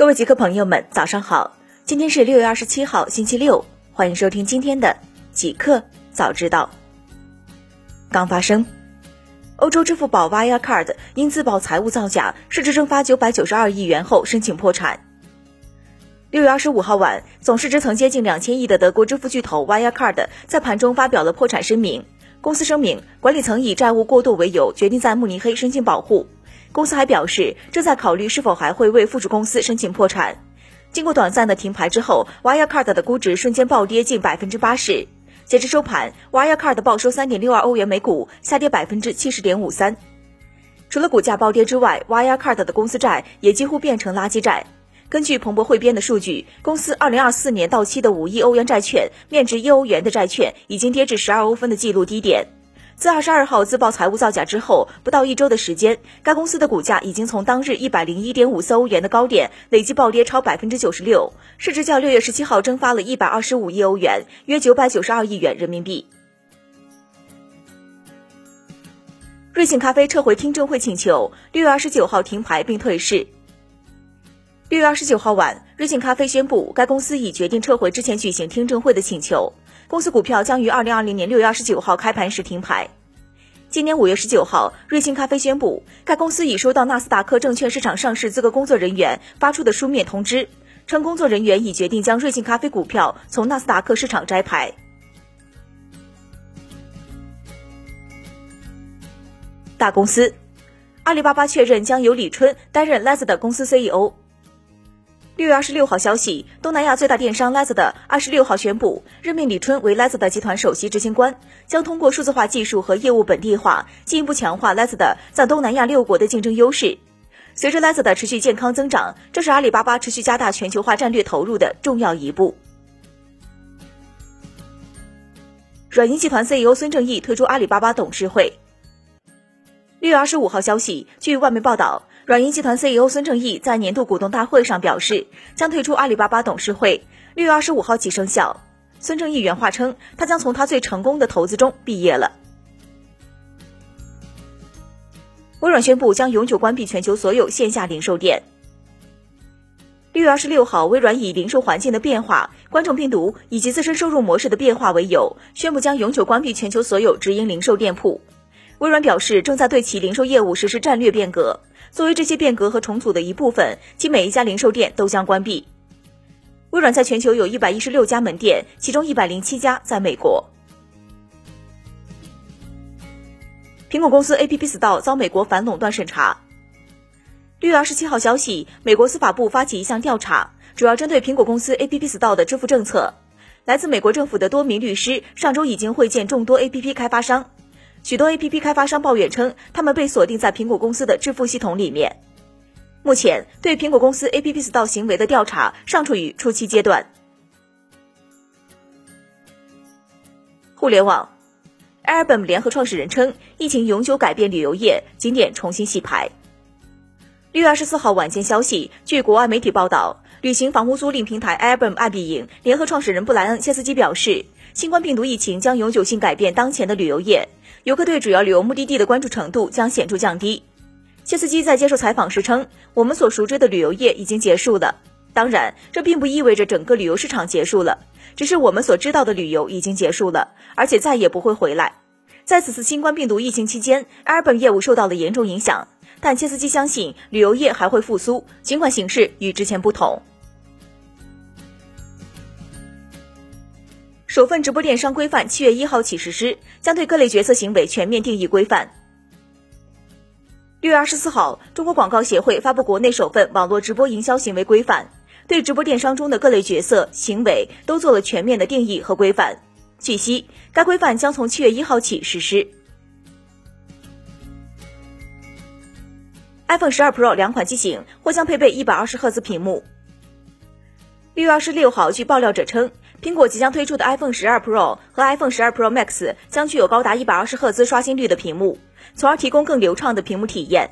各位极客朋友们，早上好！今天是六月二十七号，星期六，欢迎收听今天的极客早知道。刚发生，欧洲支付宝 Wirecard 因自曝财务造假，市值蒸发九百九十二亿元后申请破产。六月二十五号晚，总市值曾接近两千亿的德国支付巨头 Wirecard 在盘中发表了破产声明。公司声明，管理层以债务过度为由，决定在慕尼黑申请保护。公司还表示，正在考虑是否还会为附属公司申请破产。经过短暂的停牌之后，Wirecard 的估值瞬间暴跌近百分之八十。截至收盘，Wirecard 报收三点六二欧元每股，下跌百分之七十点五三。除了股价暴跌之外，Wirecard 的公司债也几乎变成垃圾债。根据彭博汇编的数据，公司二零二四年到期的五亿欧元债券，面值一欧元的债券已经跌至十二欧分的纪录低点。自二十二号自曝财务造假之后，不到一周的时间，该公司的股价已经从当日一百零一点五四欧元的高点累计暴跌超百分之九十六，市值较六月十七号蒸发了一百二十五亿欧元，约九百九十二亿元人民币。瑞幸咖啡撤回听证会请求，六月二十九号停牌并退市。六月二十九号晚，瑞幸咖啡宣布，该公司已决定撤回之前举行听证会的请求。公司股票将于二零二零年六月二十九号开盘时停牌。今年五月十九号，瑞幸咖啡宣布，该公司已收到纳斯达克证券市场上市资格工作人员发出的书面通知，称工作人员已决定将瑞幸咖啡股票从纳斯达克市场摘牌。大公司，阿里巴巴确认将由李春担任 Laz 的公司 CEO。六月二十六号消息，东南亚最大电商 Lazada 二十六号宣布任命李春为 Lazada 集团首席执行官，将通过数字化技术和业务本地化，进一步强化 Lazada 在东南亚六国的竞争优势。随着 Lazada 持续健康增长，这是阿里巴巴持续加大全球化战略投入的重要一步。软银集团 CEO 孙正义退出阿里巴巴董事会。六月二十五号消息，据外媒报道。软银集团 CEO 孙正义在年度股东大会上表示，将退出阿里巴巴董事会，六月二十五号起生效。孙正义原话称，他将从他最成功的投资中毕业了。微软宣布将永久关闭全球所有线下零售店。六月二十六号，微软以零售环境的变化、观众病毒以及自身收入模式的变化为由，宣布将永久关闭全球所有直营零售店铺。微软表示，正在对其零售业务实施战略变革。作为这些变革和重组的一部分，其每一家零售店都将关闭。微软在全球有一百一十六家门店，其中一百零七家在美国。苹果公司 App Store 遭美国反垄断审查。六月二十七号消息，美国司法部发起一项调查，主要针对苹果公司 App Store 的支付政策。来自美国政府的多名律师上周已经会见众多 App 开发商。许多 A P P 开发商抱怨称，他们被锁定在苹果公司的支付系统里面。目前，对苹果公司 A P P Store 行为的调查尚处于初期阶段。互联网，Airbnb 联合创始人称，疫情永久改变旅游业，景点重新洗牌。六月二十四号晚间消息，据国外媒体报道，旅行房屋租赁平台 Airbnb 爱彼迎联合创始人布莱恩·切斯基表示，新冠病毒疫情将永久性改变当前的旅游业。游客对主要旅游目的地的关注程度将显著降低。切斯基在接受采访时称：“我们所熟知的旅游业已经结束了。当然，这并不意味着整个旅游市场结束了，只是我们所知道的旅游已经结束了，而且再也不会回来。”在此次新冠病毒疫情期间，Airbnb 业务受到了严重影响，但切斯基相信旅游业还会复苏，尽管形势与之前不同。首份直播电商规范七月一号起实施，将对各类角色行为全面定义规范。六月二十四号，中国广告协会发布国内首份网络直播营销行为规范，对直播电商中的各类角色行为都做了全面的定义和规范。据悉，该规范将从七月一号起实施。iPhone 十二 Pro 两款机型或将配备一百二十赫兹屏幕。六月二十六号，据爆料者称。苹果即将推出的 iPhone 十二 Pro 和 iPhone 十二 Pro Max 将具有高达一百二十赫兹刷新率的屏幕，从而提供更流畅的屏幕体验。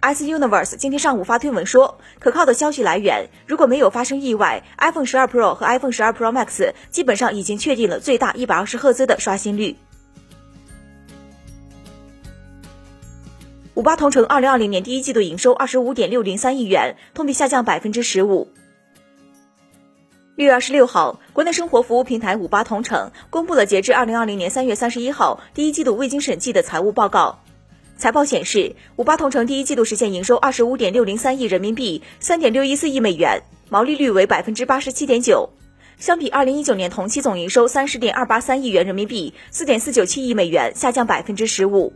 S Universe 今天上午发推文说，可靠的消息来源，如果没有发生意外，iPhone 十二 Pro 和 iPhone 十二 Pro Max 基本上已经确定了最大一百二十赫兹的刷新率。五八同城二零二零年第一季度营收二十五点六零三亿元，同比下降百分之十五。六月二十六号，国内生活服务平台五八同城公布了截至二零二零年三月三十一号第一季度未经审计的财务报告。财报显示，五八同城第一季度实现营收二十五点六零三亿人民币，三点六一四亿美元，毛利率为百分之八十七点九。相比二零一九年同期总营收三十点二八三亿元人民币，四点四九七亿美元，下降百分之十五。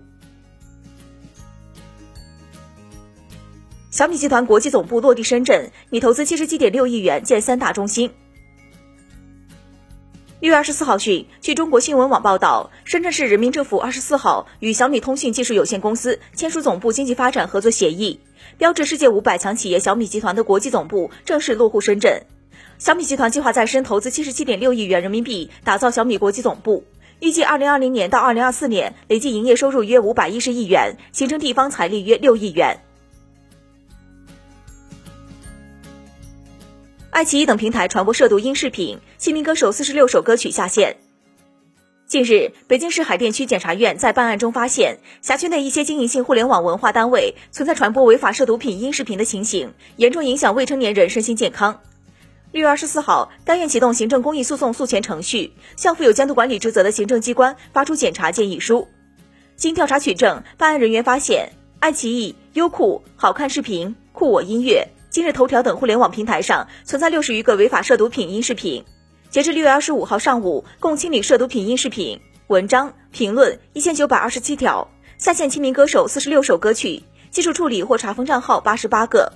小米集团国际总部落地深圳，拟投资七十七点六亿元建三大中心。六月二十四号讯，据中国新闻网报道，深圳市人民政府二十四号与小米通讯技术有限公司签署总部经济发展合作协议，标志世界五百强企业小米集团的国际总部正式落户深圳。小米集团计划在深投资七十七点六亿元人民币，打造小米国际总部。预计二零二零年到二零二四年，累计营业收入约五百一十亿元，形成地方财力约六亿元。爱奇艺等平台传播涉毒音视频，七名歌手四十六首歌曲下线。近日，北京市海淀区检察院在办案中发现，辖区内一些经营性互联网文化单位存在传播违法涉毒品音视频的情形，严重影响未成年人身心健康。六月二十四号，该院启动行政公益诉讼诉前程序，向负有监督管理职责的行政机关发出检察建议书。经调查取证，办案人员发现，爱奇艺、优酷、好看视频、酷我音乐。今日头条等互联网平台上存在六十余个违法涉毒品音视频，截至六月二十五号上午，共清理涉毒品音视频、文章、评论一千九百二十七条，下线七名歌手四十六首歌曲，技术处理或查封账号八十八个。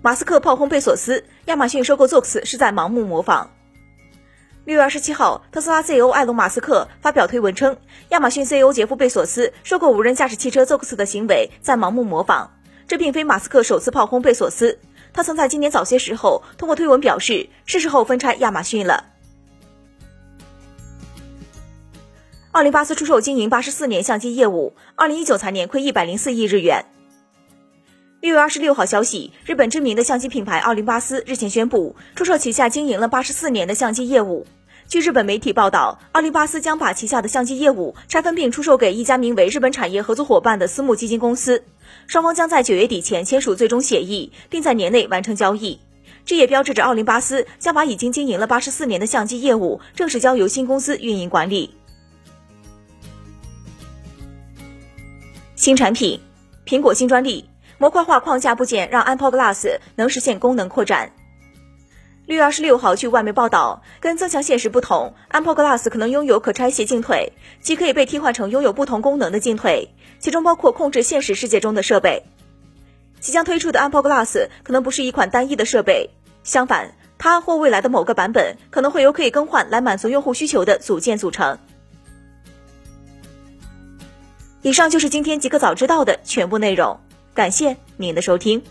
马斯克炮轰贝索斯，亚马逊收购 Zoox 是在盲目模仿。六月二十七号，特斯拉 CEO 埃隆·马斯克发表推文称，亚马逊 CEO 杰夫·贝索斯收购无人驾驶汽车 z o x 的行为在盲目模仿。这并非马斯克首次炮轰贝索斯，他曾在今年早些时候通过推文表示，是时候分拆亚马逊了。奥林巴斯出售经营八十四年相机业务，二零一九财年亏一百零四亿日元。六月二十六号消息，日本知名的相机品牌奥林巴斯日前宣布出售旗下经营了八十四年的相机业务。据日本媒体报道，奥林巴斯将把旗下的相机业务拆分并出售给一家名为日本产业合作伙伴的私募基金公司。双方将在九月底前签署最终协议，并在年内完成交易。这也标志着奥林巴斯将把已经经营了八十四年的相机业务正式交由新公司运营管理。新产品，苹果新专利。模块化框架部件让 Apple Glass 能实现功能扩展。六月二十六号，据外媒报道，跟增强现实不同，Apple Glass 可能拥有可拆卸镜腿，即可以被替换成拥有不同功能的镜腿，其中包括控制现实世界中的设备。即将推出的 Apple Glass 可能不是一款单一的设备，相反，它或未来的某个版本可能会由可以更换来满足用户需求的组件组成。以上就是今天极客早知道的全部内容。感谢您的收听。